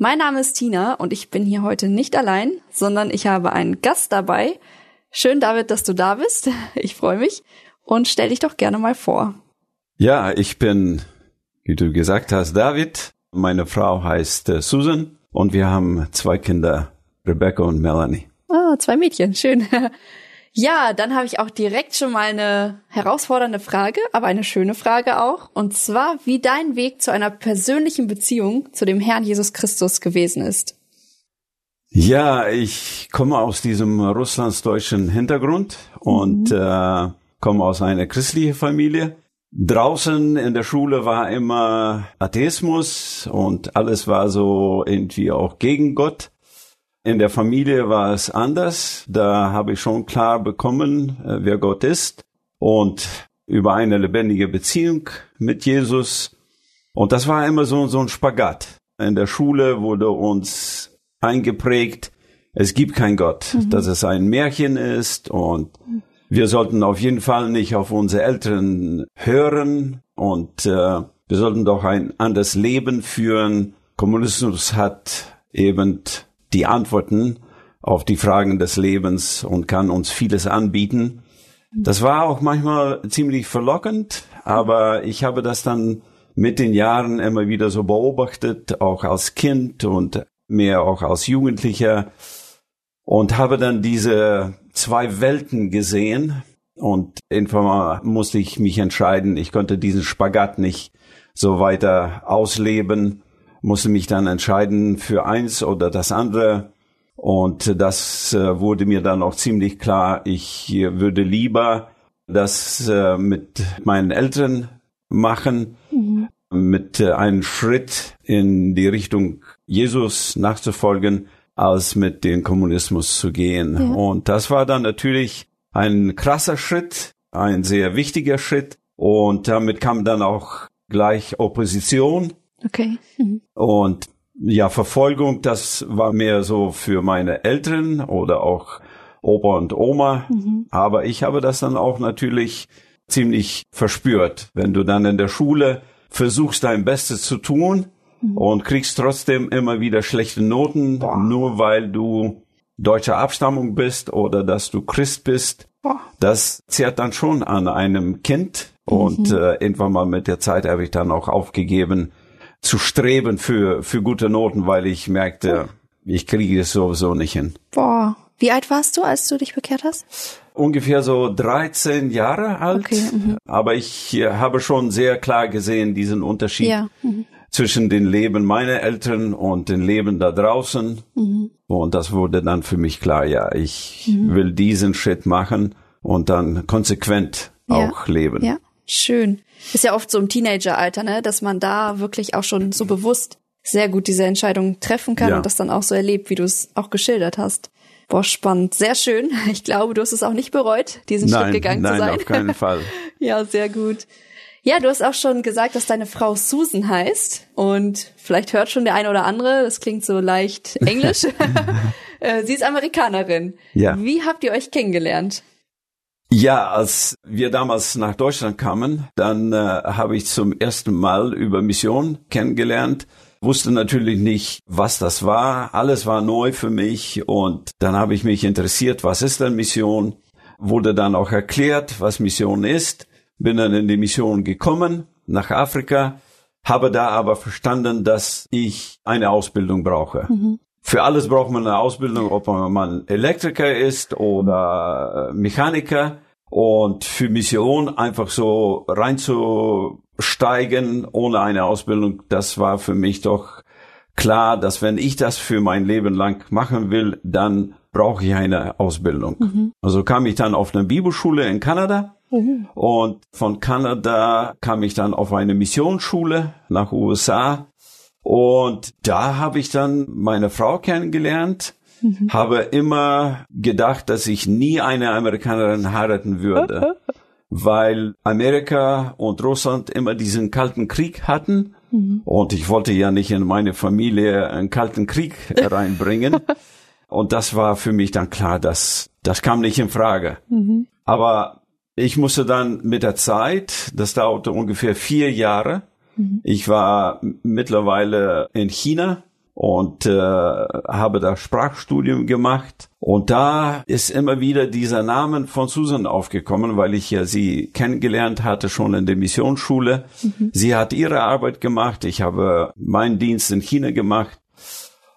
Mein Name ist Tina und ich bin hier heute nicht allein, sondern ich habe einen Gast dabei. Schön, David, dass du da bist. Ich freue mich und stell dich doch gerne mal vor. Ja, ich bin, wie du gesagt hast, David. Meine Frau heißt äh, Susan und wir haben zwei Kinder, Rebecca und Melanie. Ah, zwei Mädchen, schön. Ja, dann habe ich auch direkt schon mal eine herausfordernde Frage, aber eine schöne Frage auch. Und zwar, wie dein Weg zu einer persönlichen Beziehung zu dem Herrn Jesus Christus gewesen ist. Ja, ich komme aus diesem russlandsdeutschen Hintergrund und mhm. äh, komme aus einer christlichen Familie. Draußen in der Schule war immer Atheismus und alles war so irgendwie auch gegen Gott. In der Familie war es anders. Da habe ich schon klar bekommen, äh, wer Gott ist und über eine lebendige Beziehung mit Jesus. Und das war immer so, so ein Spagat. In der Schule wurde uns eingeprägt, es gibt kein Gott, mhm. dass es ein Märchen ist und wir sollten auf jeden Fall nicht auf unsere Eltern hören und äh, wir sollten doch ein anderes Leben führen. Kommunismus hat eben die Antworten auf die Fragen des Lebens und kann uns vieles anbieten. Das war auch manchmal ziemlich verlockend, aber ich habe das dann mit den Jahren immer wieder so beobachtet, auch als Kind und mehr auch als Jugendlicher und habe dann diese zwei Welten gesehen und irgendwann musste ich mich entscheiden, ich konnte diesen Spagat nicht so weiter ausleben musste mich dann entscheiden für eins oder das andere. Und das äh, wurde mir dann auch ziemlich klar, ich würde lieber das äh, mit meinen Eltern machen, mhm. mit äh, einem Schritt in die Richtung Jesus nachzufolgen, als mit dem Kommunismus zu gehen. Ja. Und das war dann natürlich ein krasser Schritt, ein sehr wichtiger Schritt. Und damit kam dann auch gleich Opposition Okay. Mhm. Und ja, Verfolgung, das war mehr so für meine Eltern oder auch Opa und Oma. Mhm. Aber ich habe das dann auch natürlich ziemlich verspürt. Wenn du dann in der Schule versuchst, dein Bestes zu tun mhm. und kriegst trotzdem immer wieder schlechte Noten, Boah. nur weil du deutscher Abstammung bist oder dass du Christ bist. Boah. Das zehrt dann schon an einem Kind. Und mhm. äh, irgendwann mal mit der Zeit habe ich dann auch aufgegeben, zu streben für, für gute Noten, weil ich merkte, ich kriege es sowieso nicht hin. Boah. Wie alt warst du, als du dich bekehrt hast? Ungefähr so 13 Jahre alt. Okay, mhm. aber ich äh, habe schon sehr klar gesehen, diesen Unterschied ja, mhm. zwischen den Leben meiner Eltern und den Leben da draußen. Mhm. Und das wurde dann für mich klar, ja, ich will diesen Schritt machen und dann konsequent ja. auch leben. Ja, schön. Ist ja oft so im Teenageralter, ne, dass man da wirklich auch schon so bewusst sehr gut diese Entscheidung treffen kann ja. und das dann auch so erlebt, wie du es auch geschildert hast. Boah, spannend. Sehr schön. Ich glaube, du hast es auch nicht bereut, diesen nein, Schritt gegangen nein, zu sein. Nein, auf keinen Fall. ja, sehr gut. Ja, du hast auch schon gesagt, dass deine Frau Susan heißt. Und vielleicht hört schon der eine oder andere, das klingt so leicht englisch. Äh, sie ist Amerikanerin. Ja. Wie habt ihr euch kennengelernt? Ja, als wir damals nach Deutschland kamen, dann äh, habe ich zum ersten Mal über Mission kennengelernt, wusste natürlich nicht, was das war. Alles war neu für mich und dann habe ich mich interessiert, was ist denn Mission? Wurde dann auch erklärt, was Mission ist. Bin dann in die Mission gekommen, nach Afrika, habe da aber verstanden, dass ich eine Ausbildung brauche. Mhm. Für alles braucht man eine Ausbildung, ob man Elektriker ist oder Mechaniker. Und für Mission einfach so reinzusteigen ohne eine Ausbildung, das war für mich doch klar, dass wenn ich das für mein Leben lang machen will, dann brauche ich eine Ausbildung. Mhm. Also kam ich dann auf eine Bibelschule in Kanada mhm. und von Kanada kam ich dann auf eine Missionsschule nach USA Und da habe ich dann meine Frau kennengelernt, mhm. habe immer gedacht, dass ich nie eine Amerikanerin heiraten würde, weil Amerika und Russland immer diesen kalten Krieg hatten. Mhm. Und ich wollte ja nicht in meine Familie einen kalten Krieg reinbringen. und das war für mich dann klar, dass das kam nicht in Frage. Mhm. Aber ich musste dann mit der Zeit, das dauerte ungefähr vier Jahre, Mhm. Ich war mittlerweile in China und äh, habe da Sprachstudium gemacht. Und da ist immer wieder dieser Name von Susan aufgekommen, weil ich ja sie kennengelernt hatte schon in der Missionsschule. Mhm. Sie hat ihre Arbeit gemacht, ich habe meinen Dienst in China gemacht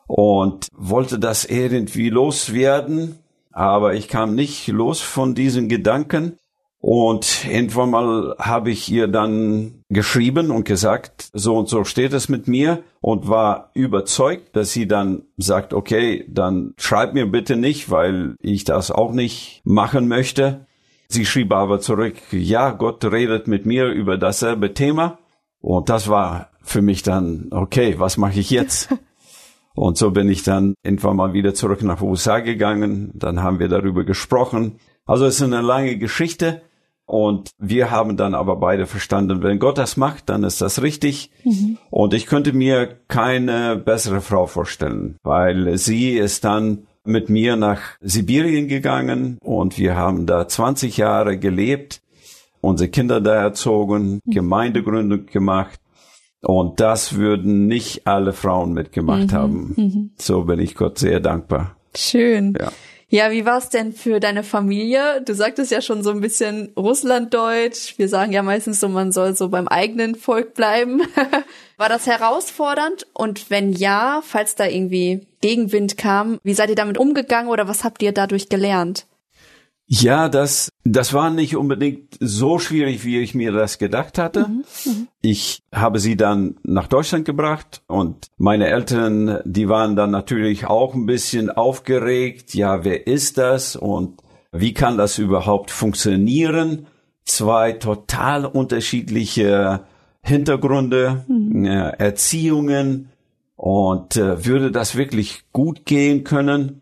und wollte das irgendwie loswerden, aber ich kam nicht los von diesen Gedanken. Und irgendwann mal habe ich ihr dann geschrieben und gesagt, so und so steht es mit mir und war überzeugt, dass sie dann sagt, okay, dann schreib mir bitte nicht, weil ich das auch nicht machen möchte. Sie schrieb aber zurück, ja, Gott redet mit mir über dasselbe Thema. Und das war für mich dann, okay, was mache ich jetzt? Und so bin ich dann irgendwann mal wieder zurück nach USA gegangen. Dann haben wir darüber gesprochen. Also es ist eine lange Geschichte. Und wir haben dann aber beide verstanden, wenn Gott das macht, dann ist das richtig. Mhm. Und ich könnte mir keine bessere Frau vorstellen, weil sie ist dann mit mir nach Sibirien gegangen und wir haben da 20 Jahre gelebt, unsere Kinder da erzogen, mhm. Gemeindegründung gemacht. Und das würden nicht alle Frauen mitgemacht mhm. haben. Mhm. So bin ich Gott sehr dankbar. Schön. Ja. Ja, wie war es denn für deine Familie? Du sagtest ja schon so ein bisschen Russlanddeutsch. Wir sagen ja meistens so, man soll so beim eigenen Volk bleiben. war das herausfordernd? Und wenn ja, falls da irgendwie Gegenwind kam, wie seid ihr damit umgegangen oder was habt ihr dadurch gelernt? Ja, das, das war nicht unbedingt so schwierig, wie ich mir das gedacht hatte. Mhm, mhm, ich habe sie dann nach Deutschland gebracht und meine Eltern, die waren dann natürlich auch ein bisschen aufgeregt. Ja, wer ist das und wie kann das überhaupt funktionieren? Zwei total unterschiedliche Hintergründe, mhm. äh, Erziehungen und äh, würde das wirklich gut gehen können?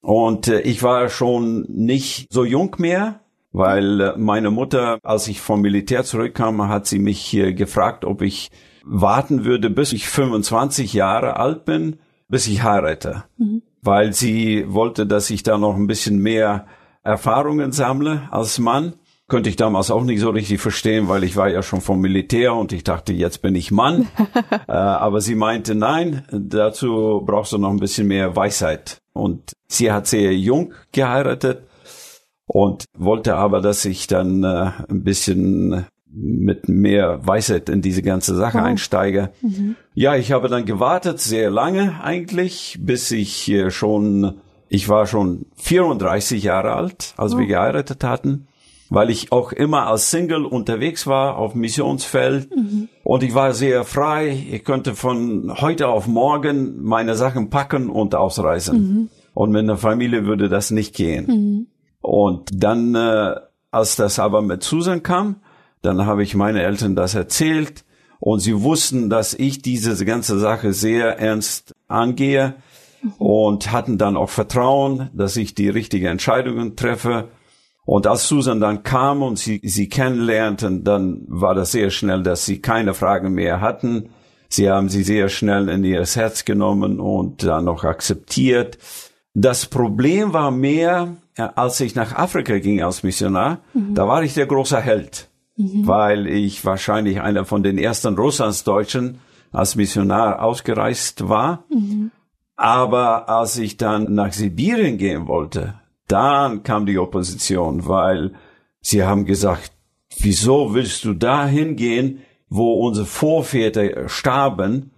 Und äh, ich war schon nicht so jung mehr, weil äh, meine Mutter, als ich vom Militär zurückkam, hat sie mich äh, gefragt, ob ich warten würde, bis ich 25 Jahre alt bin, bis ich heirate. Mhm. Weil sie wollte, dass ich da noch ein bisschen mehr Erfahrungen sammle als Mann. Könnte ich damals auch nicht so richtig verstehen, weil ich war ja schon vom Militär und ich dachte, jetzt bin ich Mann. äh, aber sie meinte, nein, dazu brauchst du noch ein bisschen mehr Weisheit. Und sie hat sehr jung geheiratet und wollte aber, dass ich dann äh, ein bisschen mit mehr Weisheit in diese ganze Sache oh. einsteige. Mhm. Ja, ich habe dann gewartet, sehr lange eigentlich, bis ich äh, schon, ich war schon 34 Jahre alt, als oh. wir geheiratet hatten, weil ich auch immer als Single unterwegs war auf Missionsfeld mhm. und ich war sehr frei. Ich könnte von heute auf morgen meine Sachen packen und ausreisen. Mhm. Und mit einer Familie würde das nicht gehen. Mhm. Und dann, äh, als das aber mit Susan kam, dann habe ich meine Eltern das erzählt und sie wussten, dass ich diese ganze Sache sehr ernst angehe mhm. und hatten dann auch Vertrauen, dass ich die richtigen Entscheidungen treffe. Und als Susan dann kam und sie, sie kennenlernten, dann war das sehr schnell, dass sie keine Fragen mehr hatten. Sie haben sie sehr schnell in ihr Herz genommen und dann noch akzeptiert. Das Problem war mehr, als ich nach Afrika ging als Missionar, mhm. da war ich der große Held, mhm. weil ich wahrscheinlich einer von den ersten Russlandsdeutschen als Missionar ausgereist war. Mhm. Aber als ich dann nach Sibirien gehen wollte, dann kam die Opposition, weil sie haben gesagt, wieso willst du da hingehen, wo unsere Vorväter starben?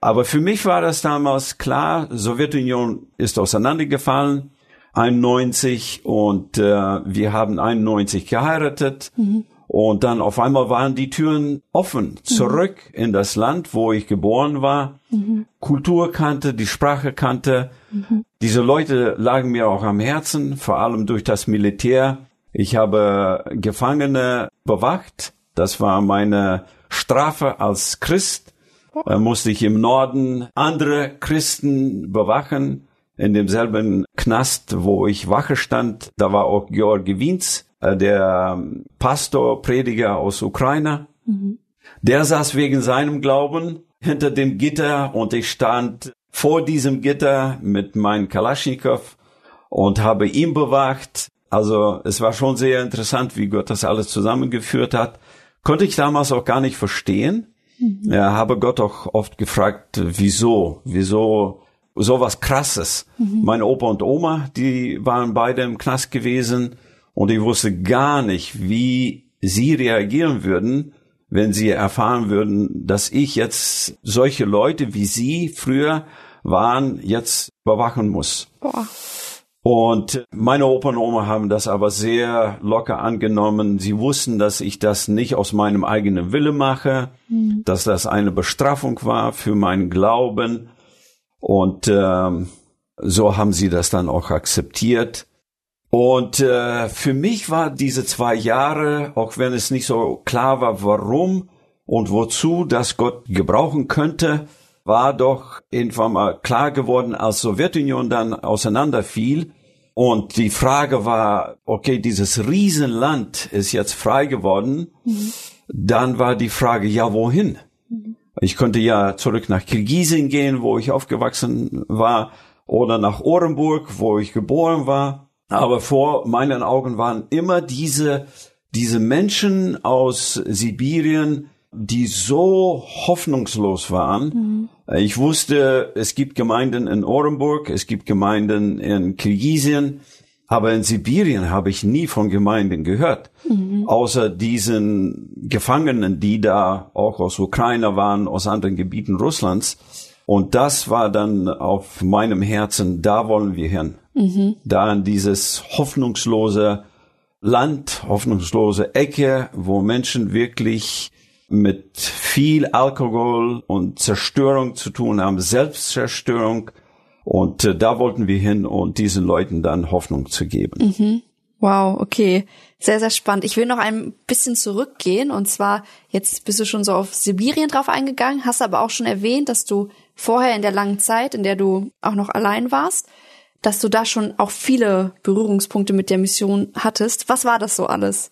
Aber für mich war das damals klar, Sowjetunion ist auseinandergefallen, 91 und äh, wir haben 91 geheiratet. Mhm. Und dann auf einmal waren die Türen offen, zurück mhm. in das Land, wo ich geboren war, mhm. Kultur kannte, die Sprache kannte. Mhm. Diese Leute lagen mir auch am Herzen, vor allem durch das Militär. Ich habe Gefangene bewacht. Das war meine Strafe als Christ äh, musste ich im Norden andere Christen bewachen. In demselben Knast, wo ich Wache stand, da war auch Georgi Wienz, der ähm, Pastor, Prediger aus Ukraine. Mhm. Der saß wegen seinem Glauben hinter dem Gitter und ich stand vor diesem Gitter mit meinem Kalaschnikow und habe ihn bewacht. Also es war schon sehr interessant, wie Gott das alles zusammengeführt hat. Konnte ich damals auch gar nicht verstehen. Mhm. Ja, habe Gott auch oft gefragt, wieso, wieso sowas krasses. Mhm. Mein Opa und Oma, die waren beide im Knast gewesen und ich wusste gar nicht, wie sie reagieren würden, wenn sie erfahren würden, dass ich jetzt solche Leute wie sie früher waren, jetzt überwachen muss. Boah. Und meine Opa und Oma haben das aber sehr locker angenommen. Sie wussten, dass ich das nicht aus meinem eigenen Wille mache, mhm. dass das eine Bestrafung war für meinen Glauben. Und äh, so haben sie das dann auch akzeptiert. Und äh, für mich war diese zwei Jahre, auch wenn es nicht so klar war, warum und wozu das Gott gebrauchen könnte, war doch irgendwann mal klar geworden, als Sowjetunion dann auseinanderfiel. Und die Frage war, okay, dieses Riesenland ist jetzt frei geworden. Mhm. Dann war die Frage, ja, wohin? Mhm. Ich könnte ja zurück nach Kirgisien gehen, wo ich aufgewachsen war, oder nach Orenburg, wo ich geboren war. Aber vor meinen Augen waren immer diese, diese Menschen aus Sibirien, die so hoffnungslos waren. Mhm. Ich wusste, es gibt Gemeinden in Orenburg, es gibt Gemeinden in Kirgisien, aber in Sibirien habe ich nie von Gemeinden gehört, mhm. außer diesen Gefangenen, die da auch aus Ukraine waren, aus anderen Gebieten Russlands. Und das war dann auf meinem Herzen, da wollen wir hin. Mhm. Da in dieses hoffnungslose Land, hoffnungslose Ecke, wo Menschen wirklich mit viel Alkohol und Zerstörung zu tun haben, Selbstzerstörung. Und äh, da wollten wir hin und diesen Leuten dann Hoffnung zu geben. Mhm. Wow, okay. Sehr, sehr spannend. Ich will noch ein bisschen zurückgehen. Und zwar, jetzt bist du schon so auf Sibirien drauf eingegangen, hast aber auch schon erwähnt, dass du vorher in der langen Zeit, in der du auch noch allein warst, dass du da schon auch viele Berührungspunkte mit der Mission hattest. Was war das so alles?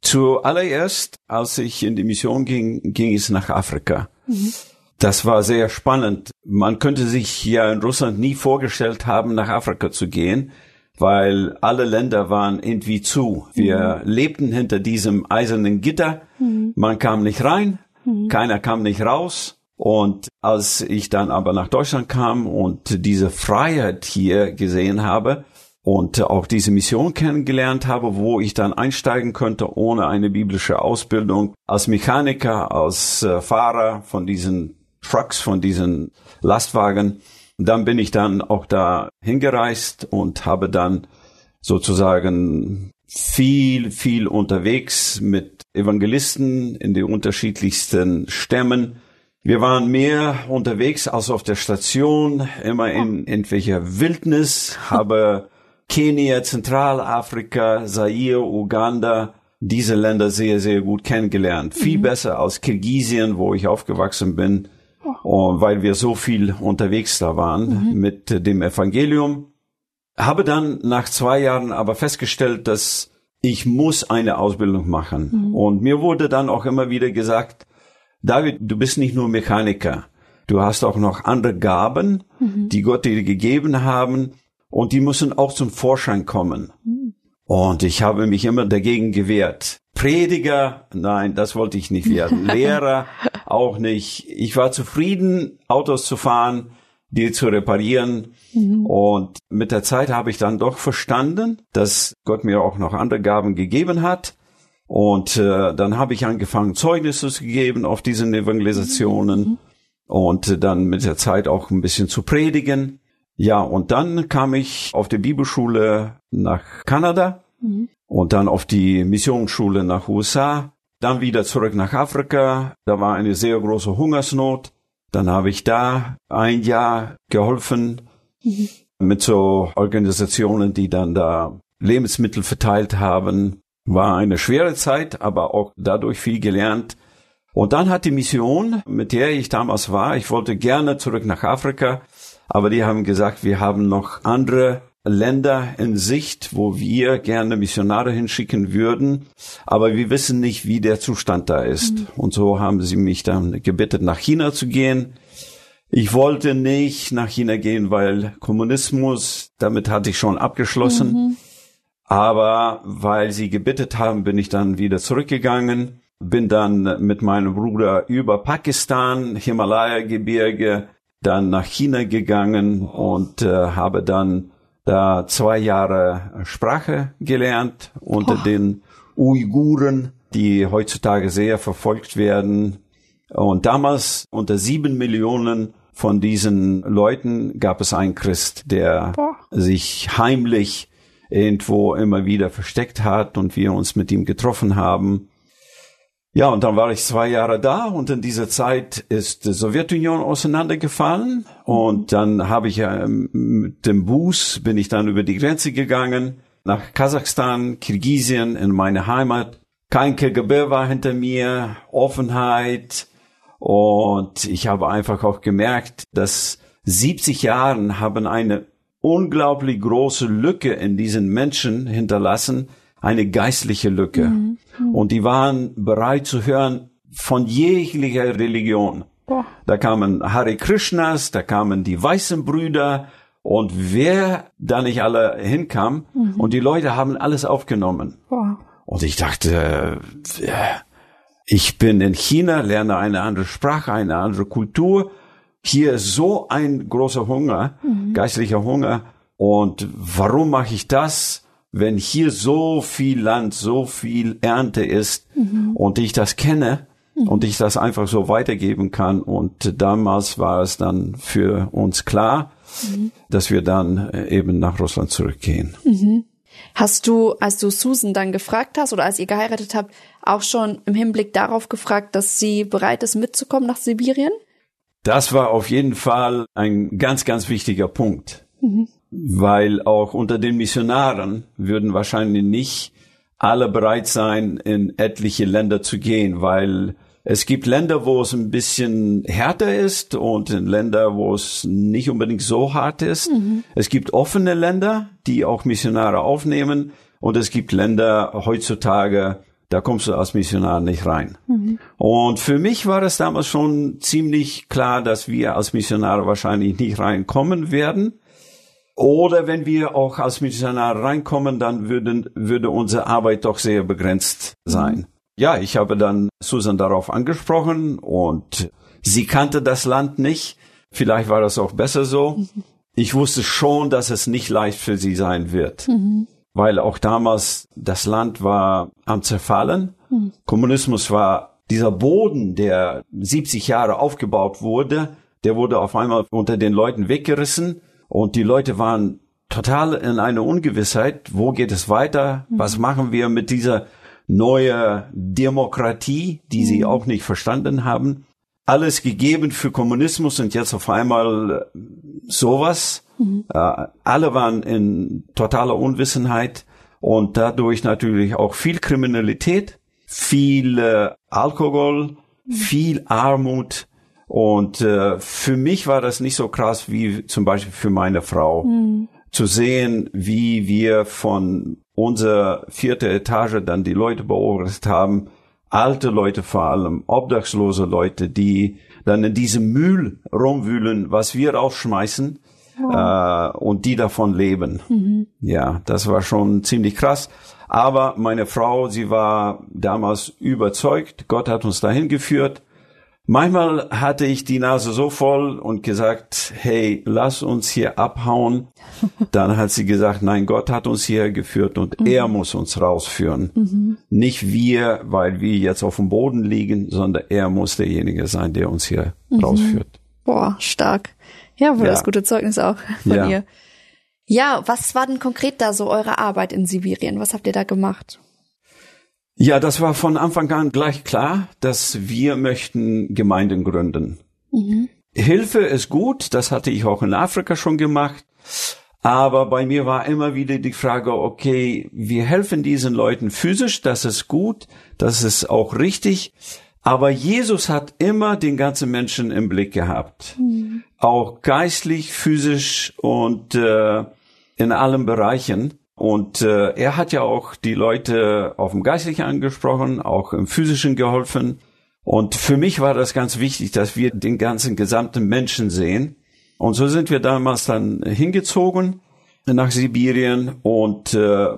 Zuallererst, als ich in die Mission ging, ging es nach Afrika. Mhm. Das war sehr spannend. Man könnte sich hier in Russland nie vorgestellt haben, nach Afrika zu gehen, weil alle Länder waren irgendwie zu. Wir mhm. lebten hinter diesem eisernen Gitter. Mhm. Man kam nicht rein, mhm. keiner kam nicht raus. Und als ich dann aber nach Deutschland kam und diese Freiheit hier gesehen habe, und auch diese Mission kennengelernt habe, wo ich dann einsteigen könnte ohne eine biblische Ausbildung als Mechaniker, als äh, Fahrer von diesen Trucks, von diesen Lastwagen. Dann bin ich dann auch da hingereist und habe dann sozusagen viel, viel unterwegs mit Evangelisten in den unterschiedlichsten Stämmen. Wir waren mehr unterwegs als auf der Station, immer in irgendwelcher Wildnis, habe Kenia, Zentralafrika, Zaire, Uganda, diese Länder sehr, sehr gut kennengelernt. Mhm. Viel besser als Kirgisien, wo ich aufgewachsen bin, oh. und weil wir so viel unterwegs da waren mhm. mit dem Evangelium. Habe dann nach zwei Jahren aber festgestellt, dass ich muss eine Ausbildung machen. Mhm. Und mir wurde dann auch immer wieder gesagt, David, du bist nicht nur Mechaniker. Du hast auch noch andere Gaben, mhm. die Gott dir gegeben haben und die müssen auch zum Vorschein kommen. Und ich habe mich immer dagegen gewehrt. Prediger, nein, das wollte ich nicht werden. Lehrer auch nicht. Ich war zufrieden, Autos zu fahren, die zu reparieren. Mhm. Und mit der Zeit habe ich dann doch verstanden, dass Gott mir auch noch andere Gaben gegeben hat. Und äh, dann habe ich angefangen, Zeugnisse zu geben auf diesen Evangelisationen. Mhm. Und dann mit der Zeit auch ein bisschen zu predigen. Ja, und dann kam ich auf die Bibelschule nach Kanada mhm. und dann auf die Missionsschule nach USA, dann wieder zurück nach Afrika. Da war eine sehr große Hungersnot. Dann habe ich da ein Jahr geholfen mhm. mit so Organisationen, die dann da Lebensmittel verteilt haben. War eine schwere Zeit, aber auch dadurch viel gelernt. Und dann hat die Mission, mit der ich damals war, ich wollte gerne zurück nach Afrika, aber die haben gesagt, wir haben noch andere Länder in Sicht, wo wir gerne Missionare hinschicken würden, aber wir wissen nicht, wie der Zustand da ist. Mhm. Und so haben sie mich dann gebeten, nach China zu gehen. Ich wollte nicht nach China gehen, weil Kommunismus, damit hatte ich schon abgeschlossen. Mhm. Aber weil sie gebittet haben, bin ich dann wieder zurückgegangen, bin dann mit meinem Bruder über Pakistan, Himalaya-Gebirge, dann nach China gegangen und äh, habe dann da zwei Jahre Sprache gelernt unter oh. den Uiguren, die heutzutage sehr verfolgt werden. Und damals unter sieben Millionen von diesen Leuten gab es einen Christ, der Boah. sich heimlich irgendwo immer wieder versteckt hat und wir uns mit ihm getroffen haben. Ja, und dann war ich zwei Jahre da und in dieser Zeit ist die Sowjetunion auseinandergefallen und dann habe ich ähm, mit dem Bus bin ich dann über die Grenze gegangen nach Kasachstan, Kirgisien in meine Heimat. Kein KGB war hinter mir, Offenheit und ich habe einfach auch gemerkt, dass 70 Jahren haben eine unglaublich große Lücke in diesen Menschen hinterlassen, eine geistliche Lücke. Mhm. mhm. Und die waren bereit zu hören von jeglicher Religion. Boah. Da kamen Hare Krishnas, da kamen die weißen Brüder und wer da nicht alle hinkam mhm. und die Leute haben alles aufgenommen. Boah. Und ich dachte, ich bin in China, lerne eine andere Sprache, eine andere Kultur. Hier ist so ein großer Hunger, mhm. geistlicher Hunger. Und warum mache ich das? Wenn hier so viel Land, so viel Ernte ist mhm. und ich das kenne mhm. und ich das einfach so weitergeben kann. Und damals war es dann für uns klar, mhm. dass wir dann äh, eben nach Russland zurückgehen. Mhm. Hast du, als du Susan dann gefragt hast oder als ihr geheiratet habt, auch schon im Hinblick darauf gefragt, dass sie bereit ist mitzukommen nach Sibirien? Das war auf jeden Fall ein ganz, ganz wichtiger Punkt. Mhm weil auch unter den Missionaren würden wahrscheinlich nicht alle bereit sein, in etliche Länder zu gehen, weil es gibt Länder, wo es ein bisschen härter ist und Länder, wo es nicht unbedingt so hart ist. Mhm. Es gibt offene Länder, die auch Missionare aufnehmen und es gibt Länder heutzutage, da kommst du als Missionar nicht rein. Mhm. Und für mich war es damals schon ziemlich klar, dass wir als Missionare wahrscheinlich nicht reinkommen werden. Oder wenn wir auch als Missionar reinkommen, dann würden, würde unsere Arbeit doch sehr begrenzt sein. Ja, ich habe dann Susan darauf angesprochen und sie kannte das Land nicht. Vielleicht war das auch besser so. Ich wusste schon, dass es nicht leicht für sie sein wird, mhm. weil auch damals das Land war am Zerfallen. Mhm. Kommunismus war dieser Boden, der 70 Jahre aufgebaut wurde, der wurde auf einmal unter den Leuten weggerissen und die Leute waren total in einer Ungewissheit. Wo geht es weiter? Mhm. Was machen wir mit dieser neuen Demokratie, die mhm. sie auch nicht verstanden haben? Alles gegeben für Kommunismus und jetzt auf einmal äh, sowas. Mhm. Äh, alle waren in totaler Unwissenheit und dadurch natürlich auch viel Kriminalität, viel äh, Alkohol, mhm. viel Armut, und äh, für mich war das nicht so krass wie zum Beispiel für meine Frau. Mhm. Zu sehen, wie wir von unserer vierte Etage dann die Leute beobachtet haben, alte Leute vor allem, obdachlose Leute, die dann in diesem Müll rumwühlen, was wir rausschmeißen oh. äh, und die davon leben. Mhm. Ja, das war schon ziemlich krass. Aber meine Frau, sie war damals überzeugt, Gott hat uns dahin geführt Manchmal hatte ich die Nase so voll und gesagt, hey, lass uns hier abhauen. Dann hat sie gesagt, nein, Gott hat uns hier geführt und mhm. er muss uns rausführen. Mhm. Nicht wir, weil wir jetzt auf dem Boden liegen, sondern er muss derjenige sein, der uns hier mhm. rausführt. Boah, stark. Ja, wohl ja. das gute Zeugnis auch von ja. ihr. Ja, was war denn konkret da so eure Arbeit in Sibirien? Was habt ihr da gemacht? Ja, das war von Anfang an gleich klar, dass wir möchten Gemeinden gründen. Mhm. Hilfe ist gut, das hatte ich auch in Afrika schon gemacht. Aber bei mir war immer wieder die Frage, okay, wir helfen diesen Leuten physisch, das ist gut, das ist auch richtig. Aber Jesus hat immer den ganzen Menschen im Blick gehabt. Mhm. Auch geistlich, physisch und äh, in allen Bereichen. Und äh, er hat ja auch die Leute auf dem Geistlichen angesprochen, auch im Physischen geholfen. Und für mich war das ganz wichtig, dass wir den ganzen gesamten Menschen sehen. Und so sind wir damals dann hingezogen nach Sibirien und äh,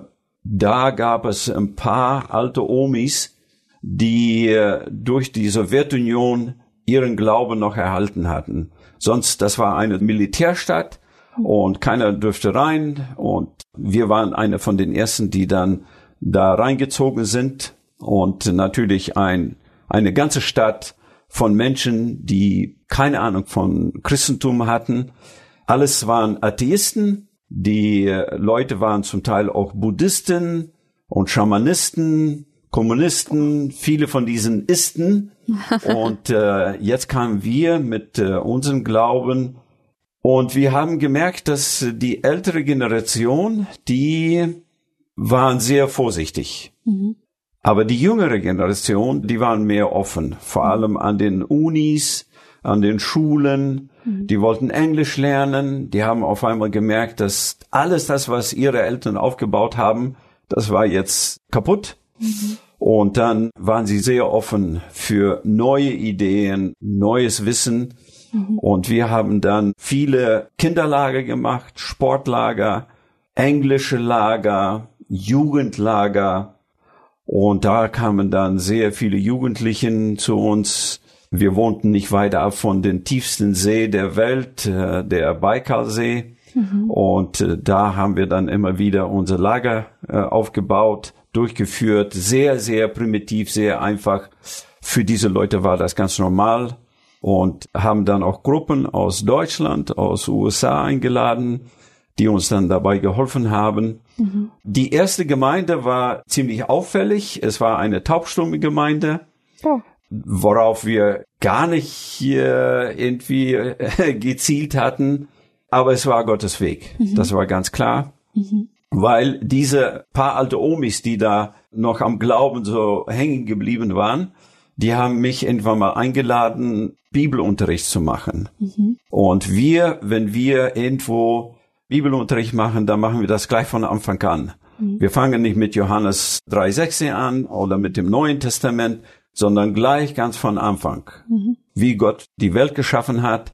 da gab es ein paar alte Omis, die äh, durch die Sowjetunion ihren Glauben noch erhalten hatten. Sonst, das war eine Militärstadt und keiner dürfte rein und wir waren eine von den ersten, die dann da reingezogen sind und natürlich ein, eine ganze Stadt von Menschen, die keine Ahnung von Christentum hatten. Alles waren Atheisten. Die Leute waren zum Teil auch Buddhisten und Schamanisten, Kommunisten, viele von diesen Isten. und äh, jetzt kamen wir mit äh, unserem Glauben und wir haben gemerkt, dass die ältere Generation, die waren sehr vorsichtig. Mhm. Aber die jüngere Generation, die waren mehr offen, vor mhm. allem an den Unis, an den Schulen. Mhm. Die wollten Englisch lernen. Die haben auf einmal gemerkt, dass alles das, was ihre Eltern aufgebaut haben, das war jetzt kaputt. Mhm. Und dann waren sie sehr offen für neue Ideen, neues Wissen. Mhm. Und wir haben dann viele Kinderlager gemacht, Sportlager, englische Lager, Jugendlager. Und da kamen dann sehr viele Jugendlichen zu uns. Wir wohnten nicht weiter ab von den tiefsten See der Welt, äh, der Baikalsee. Mhm. Und äh, da haben wir dann immer wieder unser Lager äh, aufgebaut, durchgeführt. Sehr, sehr primitiv, sehr einfach. Für diese Leute war das ganz normal und haben dann auch Gruppen aus Deutschland, aus USA eingeladen, die uns dann dabei geholfen haben. Mhm. Die erste Gemeinde war ziemlich auffällig. Es war eine taubstumme Gemeinde, oh. worauf wir gar nicht hier irgendwie äh, gezielt hatten. Aber es war Gottes Weg. Mhm. Das war ganz klar. Mhm. Weil diese paar alte Omis, die da noch am Glauben so hängen geblieben waren, die haben mich irgendwann mal eingeladen, Bibelunterricht zu machen. Mhm. Und wir, wenn wir irgendwo Bibelunterricht machen, dann machen wir das gleich von Anfang an. Mhm. Wir fangen nicht mit Johannes 3,16 an oder mit dem Neuen Testament, sondern gleich ganz von Anfang. Mhm. Wie Gott die Welt geschaffen hat,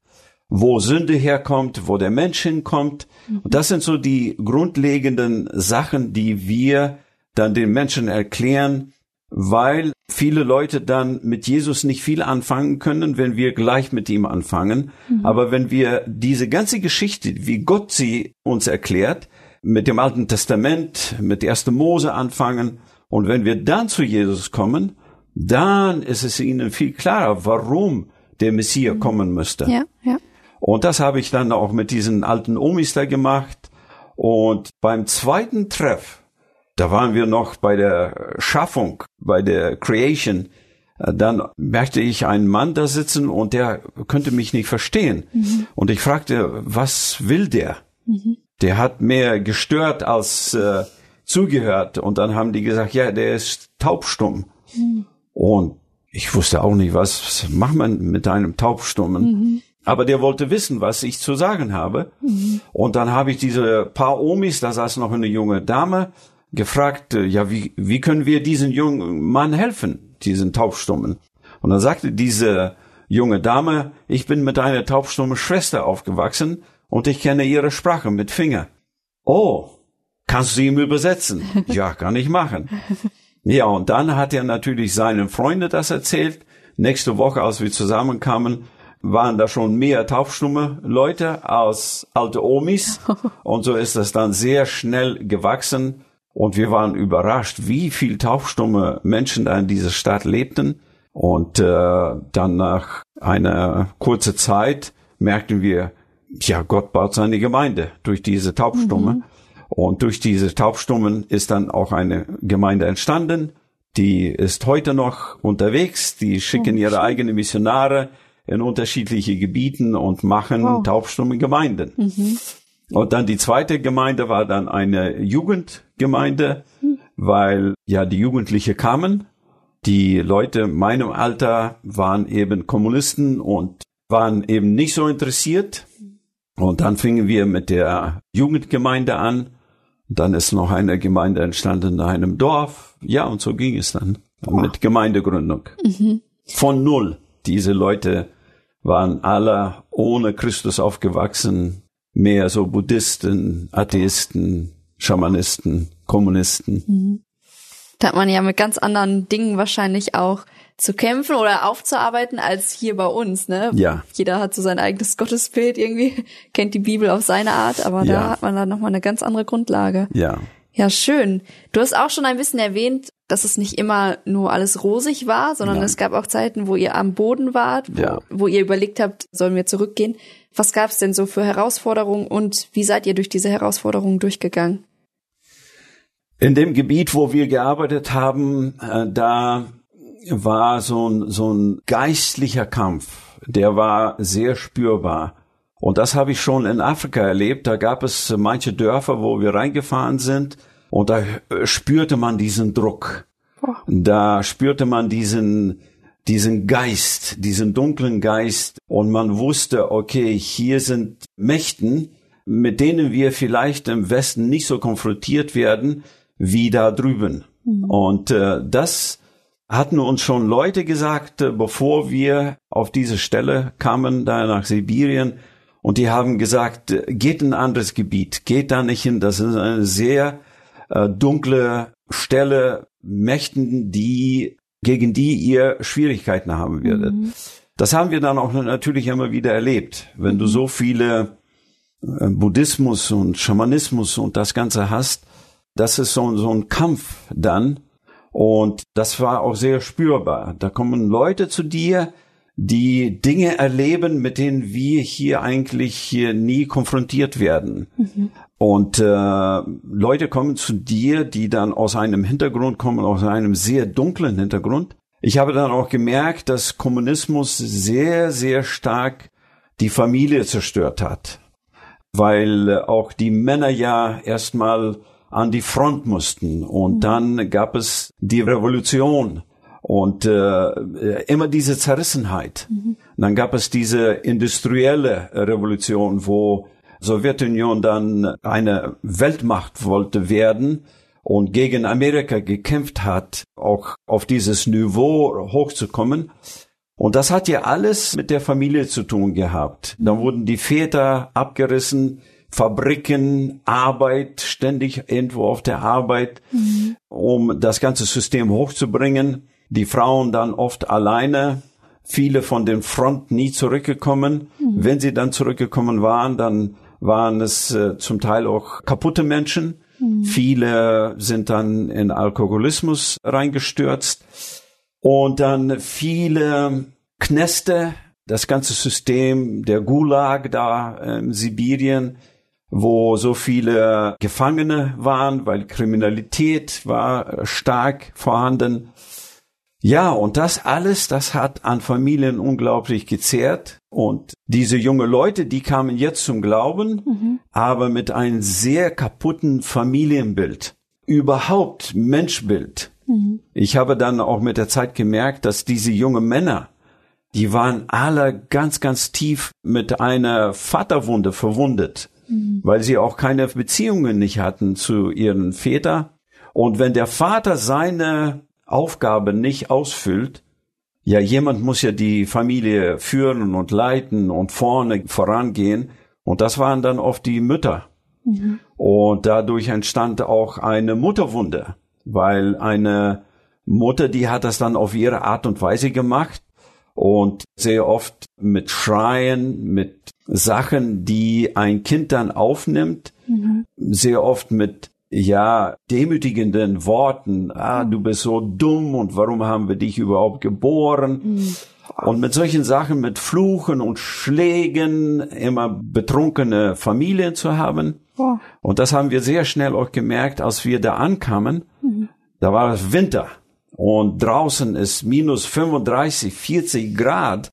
wo Sünde herkommt, wo der Mensch hinkommt. Mhm. Und das sind so die grundlegenden Sachen, die wir dann den Menschen erklären, weil viele Leute dann mit Jesus nicht viel anfangen können, wenn wir gleich mit ihm anfangen. Mhm. Aber wenn wir diese ganze Geschichte, wie Gott sie uns erklärt, mit dem Alten Testament, mit 1. Mose anfangen, und wenn wir dann zu Jesus kommen, dann ist es ihnen viel klarer, warum der Messias mhm. kommen müsste. Ja, ja. Und das habe ich dann auch mit diesen alten Omis da gemacht. Und beim zweiten Treff, da waren wir noch bei der Schaffung, bei der Creation. Dann merkte ich einen Mann da sitzen und der könnte mich nicht verstehen. Mhm. Und ich fragte, was will der? Mhm. Der hat mehr gestört als äh, zugehört. Und dann haben die gesagt, ja, der ist taubstumm. Mhm. Und ich wusste auch nicht, was macht man mit einem Taubstummen. Mhm. Aber der wollte wissen, was ich zu sagen habe. Mhm. Und dann habe ich diese paar Omis, da saß noch eine junge Dame, gefragt, äh, ja, wie, wie können wir diesen jungen Mann helfen, diesen Taubstummen? Und dann sagte diese junge Dame, ich bin mit einer taubstummen Schwester aufgewachsen und ich kenne ihre Sprache mit Finger. Oh, kannst du ihm übersetzen? ja, kann ich machen. Ja, und dann hat er natürlich seinen Freunden das erzählt. Nächste Woche, als wir zusammenkamen, waren da schon mehr taubstumme Leute als alte Omis. Und so ist das dann sehr schnell gewachsen. Und wir waren überrascht, wie viel taubstumme Menschen da in dieser Stadt lebten. Und äh, dann nach einer kurzen Zeit merkten wir, ja, Gott baut seine Gemeinde durch diese Taubstumme. Mhm. Und durch diese Taubstummen ist dann auch eine Gemeinde entstanden. Die ist heute noch unterwegs. Die schicken ihre eigenen Missionare in unterschiedliche Gebieten und machen wow. taubstumme Gemeinden. Mhm. Und dann die zweite Gemeinde war dann eine Jugendgemeinde, weil ja die Jugendliche kamen Die Leute meinem Alter waren eben Kommunisten und waren eben nicht so interessiert. Und dann fingen wir mit der Jugendgemeinde an. Dann ist noch eine Gemeinde entstanden in einem Dorf. Ja, und so ging es dann oh. mit Gemeindegründung. Mhm. Von null. Diese Leute waren alle ohne Christus aufgewachsen, mehr so Buddhisten, Atheisten, Schamanisten, Kommunisten. Mhm. Da hat man ja mit ganz anderen Dingen wahrscheinlich auch zu kämpfen oder aufzuarbeiten als hier bei uns, ne? Ja. Jeder hat so sein eigenes Gottesbild irgendwie, kennt die Bibel auf seine Art, aber ja. da hat man dann nochmal eine ganz andere Grundlage. Ja. Ja, schön. Du hast auch schon ein bisschen erwähnt, dass es nicht immer nur alles rosig war, sondern Nein. es gab auch Zeiten, wo ihr am Boden wart, wo, ja. wo ihr überlegt habt, sollen wir zurückgehen. Was gab es denn so für Herausforderungen und wie seid ihr durch diese Herausforderungen durchgegangen? In dem Gebiet, wo wir gearbeitet haben, äh, da war so ein, so ein geistlicher Kampf, der war sehr spürbar. Und das habe ich schon in Afrika erlebt. Da gab es manche Dörfer, wo wir reingefahren sind und da spürte man diesen Druck. Da spürte man diesen, diesen Geist, diesen dunklen Geist und man wusste, okay, hier sind Mächten, mit denen wir vielleicht im Westen nicht so konfrontiert werden wie da drüben. Mhm. Und äh, das hatten uns schon Leute gesagt, äh, bevor wir auf diese Stelle kamen, da nach Sibirien, und die haben gesagt, äh, geht in ein anderes Gebiet, geht da nicht hin, das ist eine sehr äh, dunkle Stelle, Mächten, die, gegen die ihr Schwierigkeiten haben werdet. Mhm. Das haben wir dann auch natürlich immer wieder erlebt. Wenn du mhm. so viele äh, Buddhismus und Schamanismus und das Ganze hast, das ist so, so ein Kampf dann, und das war auch sehr spürbar. Da kommen Leute zu dir, die Dinge erleben, mit denen wir hier eigentlich hier nie konfrontiert werden. Mhm. Und äh, Leute kommen zu dir, die dann aus einem Hintergrund kommen, aus einem sehr dunklen Hintergrund. Ich habe dann auch gemerkt, dass Kommunismus sehr, sehr stark die Familie zerstört hat, weil auch die Männer ja erstmal an die Front mussten. Und mhm. dann gab es die Revolution und äh, immer diese Zerrissenheit. Mhm. Dann gab es diese industrielle Revolution, wo Sowjetunion dann eine Weltmacht wollte werden und gegen Amerika gekämpft hat, auch auf dieses Niveau hochzukommen. Und das hat ja alles mit der Familie zu tun gehabt. Dann wurden die Väter abgerissen, Fabriken, Arbeit, ständig irgendwo auf der Arbeit, mhm. um das ganze System hochzubringen. Die Frauen dann oft alleine, viele von den Front nie zurückgekommen. Mhm. Wenn sie dann zurückgekommen waren, dann waren es äh, zum Teil auch kaputte Menschen. Mhm. Viele sind dann in Alkoholismus reingestürzt. Und dann viele Kneste, das ganze System der Gulag da in Sibirien, wo so viele Gefangene waren, weil Kriminalität war stark vorhanden. Ja, und das alles, das hat an Familien unglaublich gezehrt. Und diese junge Leute, die kamen jetzt zum Glauben, mhm. aber mit einem sehr kaputten Familienbild. Überhaupt Menschbild. Mhm. Ich habe dann auch mit der Zeit gemerkt, dass diese jungen Männer, die waren alle ganz, ganz tief mit einer Vaterwunde verwundet mhm. weil sie auch keine Beziehungen nicht hatten zu ihren Vätern. Und wenn der Vater seine Aufgabe nicht ausfüllt, ja, jemand muss ja die Familie führen und leiten und vorne vorangehen. Und das waren dann oft die Mütter. Mhm. Und dadurch entstand auch eine Mutterwunde, weil eine Mutter, die hat das dann auf ihre Art und Weise gemacht und sehr oft mit Schreien, mit Sachen, die ein Kind dann aufnimmt, mhm. sehr oft mit ja, demütigenden Worten, ah, du bist so dumm und warum haben wir dich überhaupt geboren? Mhm. Und mit solchen Sachen, mit Fluchen und Schlägen, immer betrunkene Familien zu haben. Und das haben wir sehr schnell auch gemerkt, als wir da ankamen. Mhm. Da war es Winter und draußen ist minus 35, 40 Grad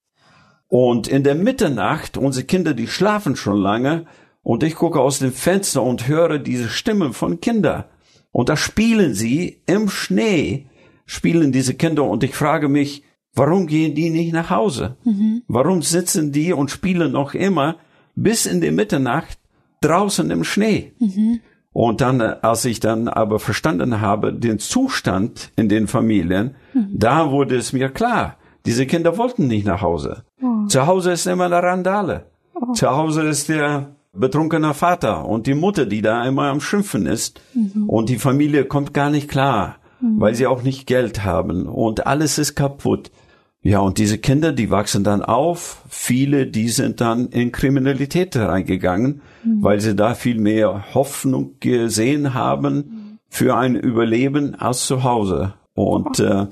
und in der Mitternacht, unsere Kinder, die schlafen schon lange und ich gucke aus dem Fenster und höre diese Stimmen von Kindern und da spielen sie im Schnee, spielen diese Kinder und ich frage mich, warum gehen die nicht nach Hause? Mhm. Warum sitzen die und spielen noch immer bis in die Mitternacht draußen im Schnee? Mhm. Und dann, als ich dann aber verstanden habe, den Zustand in den Familien, mhm. da wurde es mir klar, diese Kinder wollten nicht nach Hause. Oh. Zu Hause ist immer eine Randale. Oh. Zu Hause ist der betrunkener Vater und die Mutter, die da immer am Schimpfen ist. Mhm. Und die Familie kommt gar nicht klar, mhm. weil sie auch nicht Geld haben und alles ist kaputt. Ja, und diese Kinder, die wachsen dann auf. Viele, die sind dann in Kriminalität reingegangen, mhm. weil sie da viel mehr Hoffnung gesehen haben für ein Überleben als zu Hause. Und äh,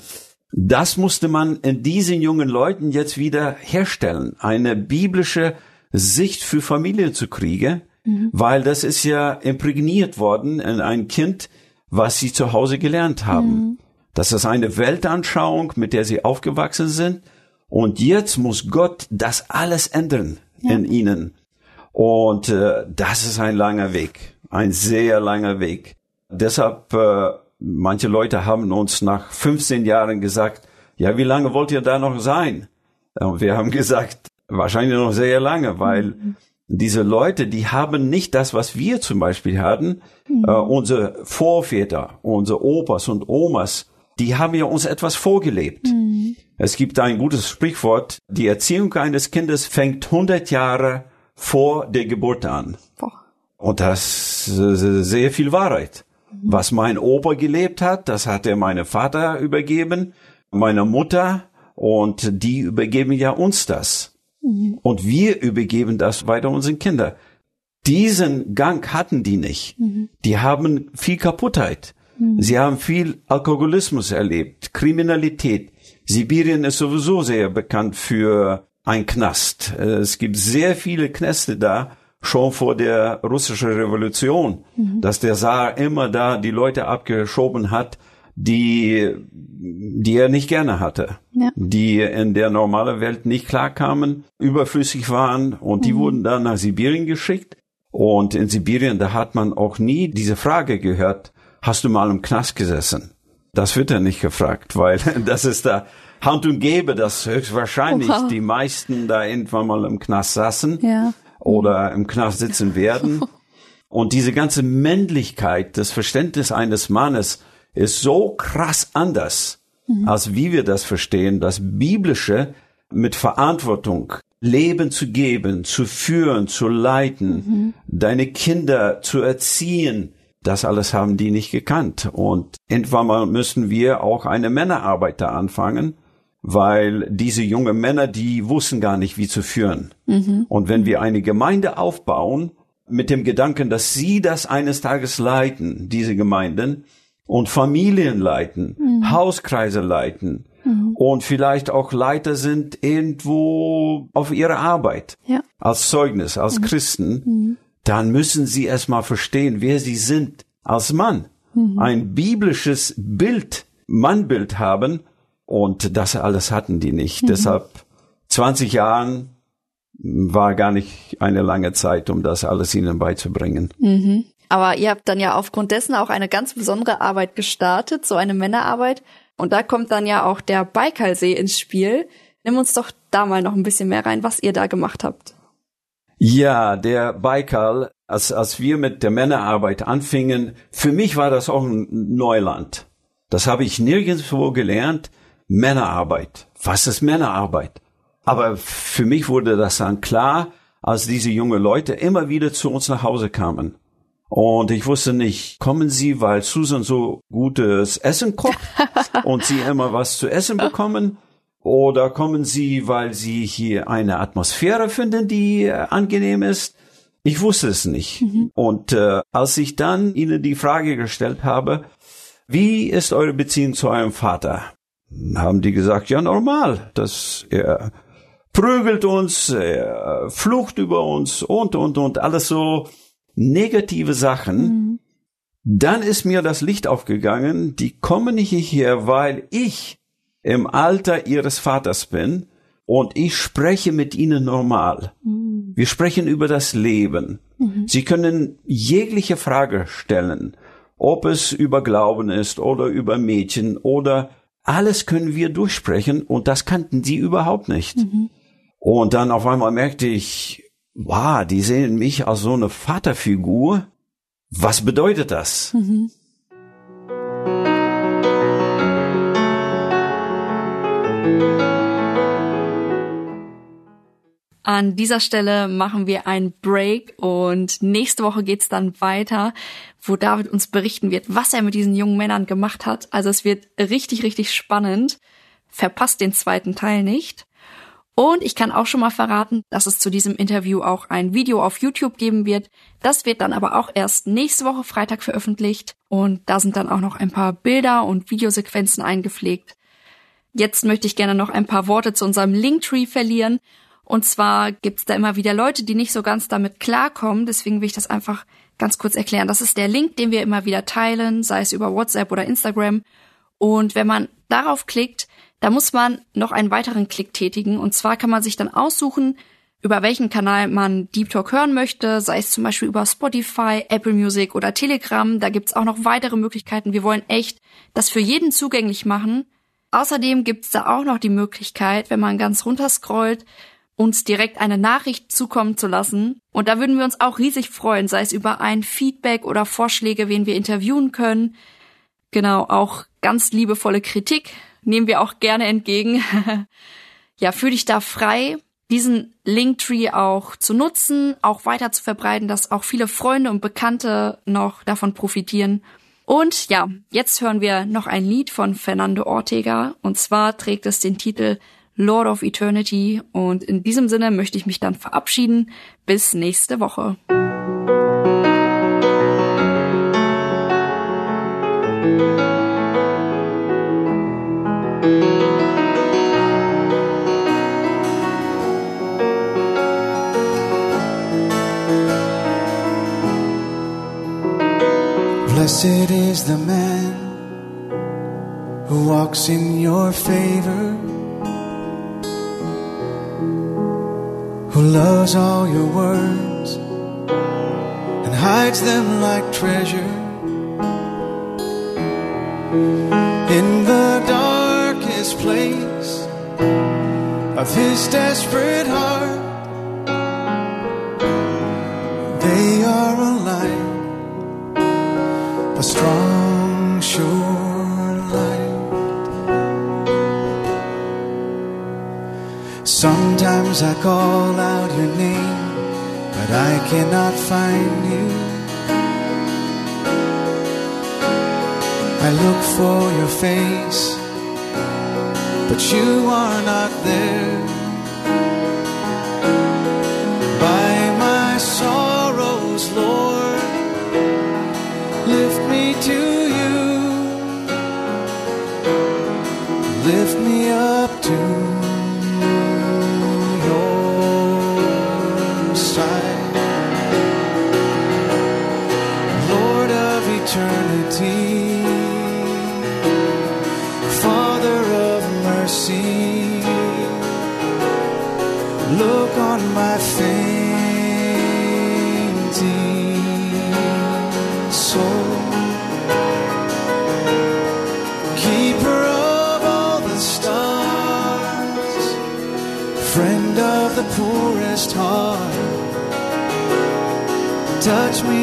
das musste man in diesen jungen Leuten jetzt wieder herstellen. Eine biblische Sicht für Familie zu kriegen, mhm. weil das ist ja imprägniert worden in ein Kind, was sie zu Hause gelernt haben. Mhm. Das ist eine Weltanschauung, mit der sie aufgewachsen sind. Und jetzt muss Gott das alles ändern ja. in ihnen. Und äh, das ist ein langer Weg, ein sehr langer Weg. Deshalb, äh, manche Leute haben uns nach 15 Jahren gesagt, ja, wie lange wollt ihr da noch sein? Und wir haben gesagt, wahrscheinlich noch sehr lange, weil mhm. diese Leute, die haben nicht das, was wir zum Beispiel hatten. Mhm. Äh, unsere Vorväter, unsere Opas und Omas, die haben ja uns etwas vorgelebt. Mhm. Es gibt ein gutes Sprichwort, die Erziehung eines Kindes fängt 100 Jahre vor der Geburt an. Boah. Und das ist sehr viel Wahrheit. Mhm. Was mein Opa gelebt hat, das hat er meinem Vater übergeben, meiner Mutter, und die übergeben ja uns das. Mhm. Und wir übergeben das weiter unseren Kindern. Diesen Gang hatten die nicht. Mhm. Die haben viel Kaputtheit. Mhm. Sie haben viel Alkoholismus erlebt, Kriminalität. Sibirien ist sowieso sehr bekannt für ein Knast. Es gibt sehr viele Knäste da, schon vor der russischen Revolution, mhm. dass der Saar immer da die Leute abgeschoben hat, die, die er nicht gerne hatte, ja. die in der normalen Welt nicht klarkamen, überflüssig waren und die mhm. wurden dann nach Sibirien geschickt. Und in Sibirien, da hat man auch nie diese Frage gehört, hast du mal im Knast gesessen? Das wird ja nicht gefragt, weil das ist da Hand und Gebe, dass höchstwahrscheinlich wow. die meisten da irgendwann mal im Knast saßen ja. oder im Knast sitzen werden. Und diese ganze Männlichkeit, das Verständnis eines Mannes ist so krass anders, mhm. als wie wir das verstehen, das Biblische mit Verantwortung Leben zu geben, zu führen, zu leiten, mhm. deine Kinder zu erziehen, das alles haben die nicht gekannt. Und irgendwann mal müssen wir auch eine Männerarbeit da anfangen, weil diese jungen Männer, die wussten gar nicht, wie zu führen. Mhm. Und wenn wir eine Gemeinde aufbauen, mit dem Gedanken, dass sie das eines Tages leiten, diese Gemeinden, und Familien leiten, mhm. Hauskreise leiten mhm. und vielleicht auch Leiter sind irgendwo auf ihrer Arbeit ja. als Zeugnis, als mhm. Christen, mhm dann müssen sie erstmal verstehen, wer sie sind als Mann. Mhm. Ein biblisches Bild, Mannbild haben. Und das alles hatten die nicht. Mhm. Deshalb 20 Jahren war gar nicht eine lange Zeit, um das alles ihnen beizubringen. Mhm. Aber ihr habt dann ja aufgrund dessen auch eine ganz besondere Arbeit gestartet, so eine Männerarbeit. Und da kommt dann ja auch der Baikalsee ins Spiel. Nimm uns doch da mal noch ein bisschen mehr rein, was ihr da gemacht habt. Ja, der Baikal, als, als wir mit der Männerarbeit anfingen, für mich war das auch ein Neuland. Das habe ich nirgendwo gelernt. Männerarbeit. Was ist Männerarbeit? Aber für mich wurde das dann klar, als diese junge Leute immer wieder zu uns nach Hause kamen. Und ich wusste nicht, kommen sie, weil Susan so gutes Essen kocht und sie immer was zu essen bekommen? Oder kommen Sie, weil Sie hier eine Atmosphäre finden, die äh, angenehm ist? Ich wusste es nicht. Mhm. Und äh, als ich dann Ihnen die Frage gestellt habe, wie ist eure Beziehung zu eurem Vater? Haben die gesagt, ja normal, dass er prügelt uns, er flucht über uns und, und, und, alles so negative Sachen. Mhm. Dann ist mir das Licht aufgegangen, die kommen nicht hierher, weil ich im Alter ihres Vaters bin und ich spreche mit ihnen normal. Mhm. Wir sprechen über das Leben. Mhm. Sie können jegliche Frage stellen, ob es über Glauben ist oder über Mädchen oder alles können wir durchsprechen und das kannten sie überhaupt nicht. Mhm. Und dann auf einmal merkte ich, wow, die sehen mich als so eine Vaterfigur. Was bedeutet das? Mhm. An dieser Stelle machen wir einen Break und nächste Woche geht's dann weiter, wo David uns berichten wird, was er mit diesen jungen Männern gemacht hat. Also es wird richtig, richtig spannend. Verpasst den zweiten Teil nicht. Und ich kann auch schon mal verraten, dass es zu diesem Interview auch ein Video auf YouTube geben wird. Das wird dann aber auch erst nächste Woche Freitag veröffentlicht. Und da sind dann auch noch ein paar Bilder und Videosequenzen eingepflegt. Jetzt möchte ich gerne noch ein paar Worte zu unserem Linktree verlieren. Und zwar gibt's da immer wieder Leute, die nicht so ganz damit klarkommen. Deswegen will ich das einfach ganz kurz erklären. Das ist der Link, den wir immer wieder teilen, sei es über WhatsApp oder Instagram. Und wenn man darauf klickt, da muss man noch einen weiteren Klick tätigen. Und zwar kann man sich dann aussuchen, über welchen Kanal man Deep Talk hören möchte, sei es zum Beispiel über Spotify, Apple Music oder Telegram. Da gibt's auch noch weitere Möglichkeiten. Wir wollen echt das für jeden zugänglich machen. Außerdem gibt's da auch noch die Möglichkeit, wenn man ganz runter scrollt, uns direkt eine Nachricht zukommen zu lassen. Und da würden wir uns auch riesig freuen, sei es über ein Feedback oder Vorschläge, wen wir interviewen können. Genau, auch ganz liebevolle Kritik nehmen wir auch gerne entgegen. ja, fühl dich da frei, diesen Linktree auch zu nutzen, auch weiter zu verbreiten, dass auch viele Freunde und Bekannte noch davon profitieren. Und ja, jetzt hören wir noch ein Lied von Fernando Ortega. Und zwar trägt es den Titel Lord of Eternity. Und in diesem Sinne möchte ich mich dann verabschieden. Bis nächste Woche. Blessed is the man who walks in your favor. who loves all your words and hides them like treasure in the darkest place of his desperate heart. They are a light, a strong, sure light. Sometimes I call out your name, but I cannot find you. I look for your face, but you are not there. On my fainting soul. Keeper of all the stars, friend of the poorest heart, touch me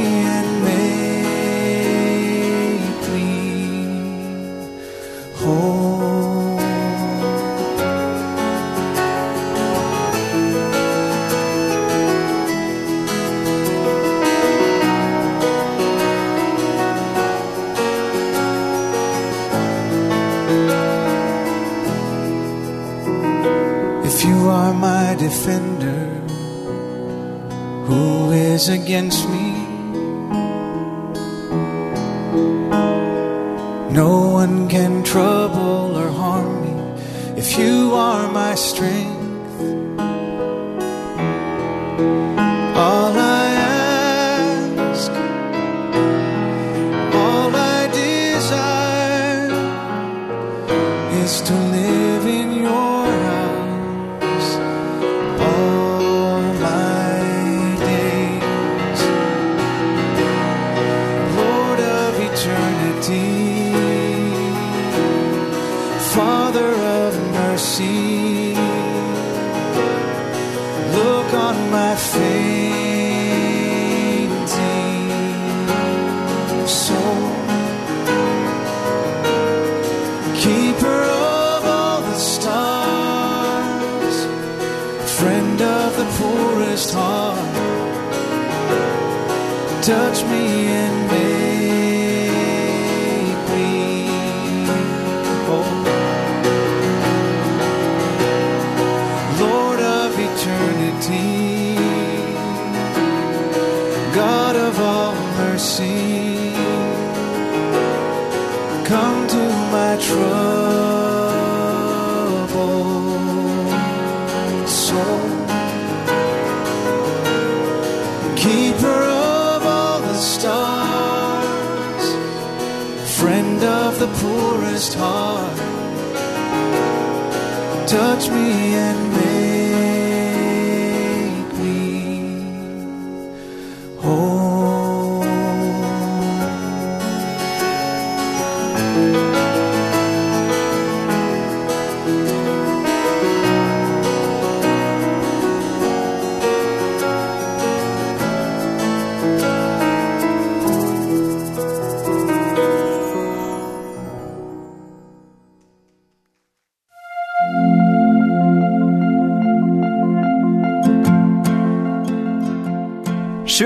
against me? Oh.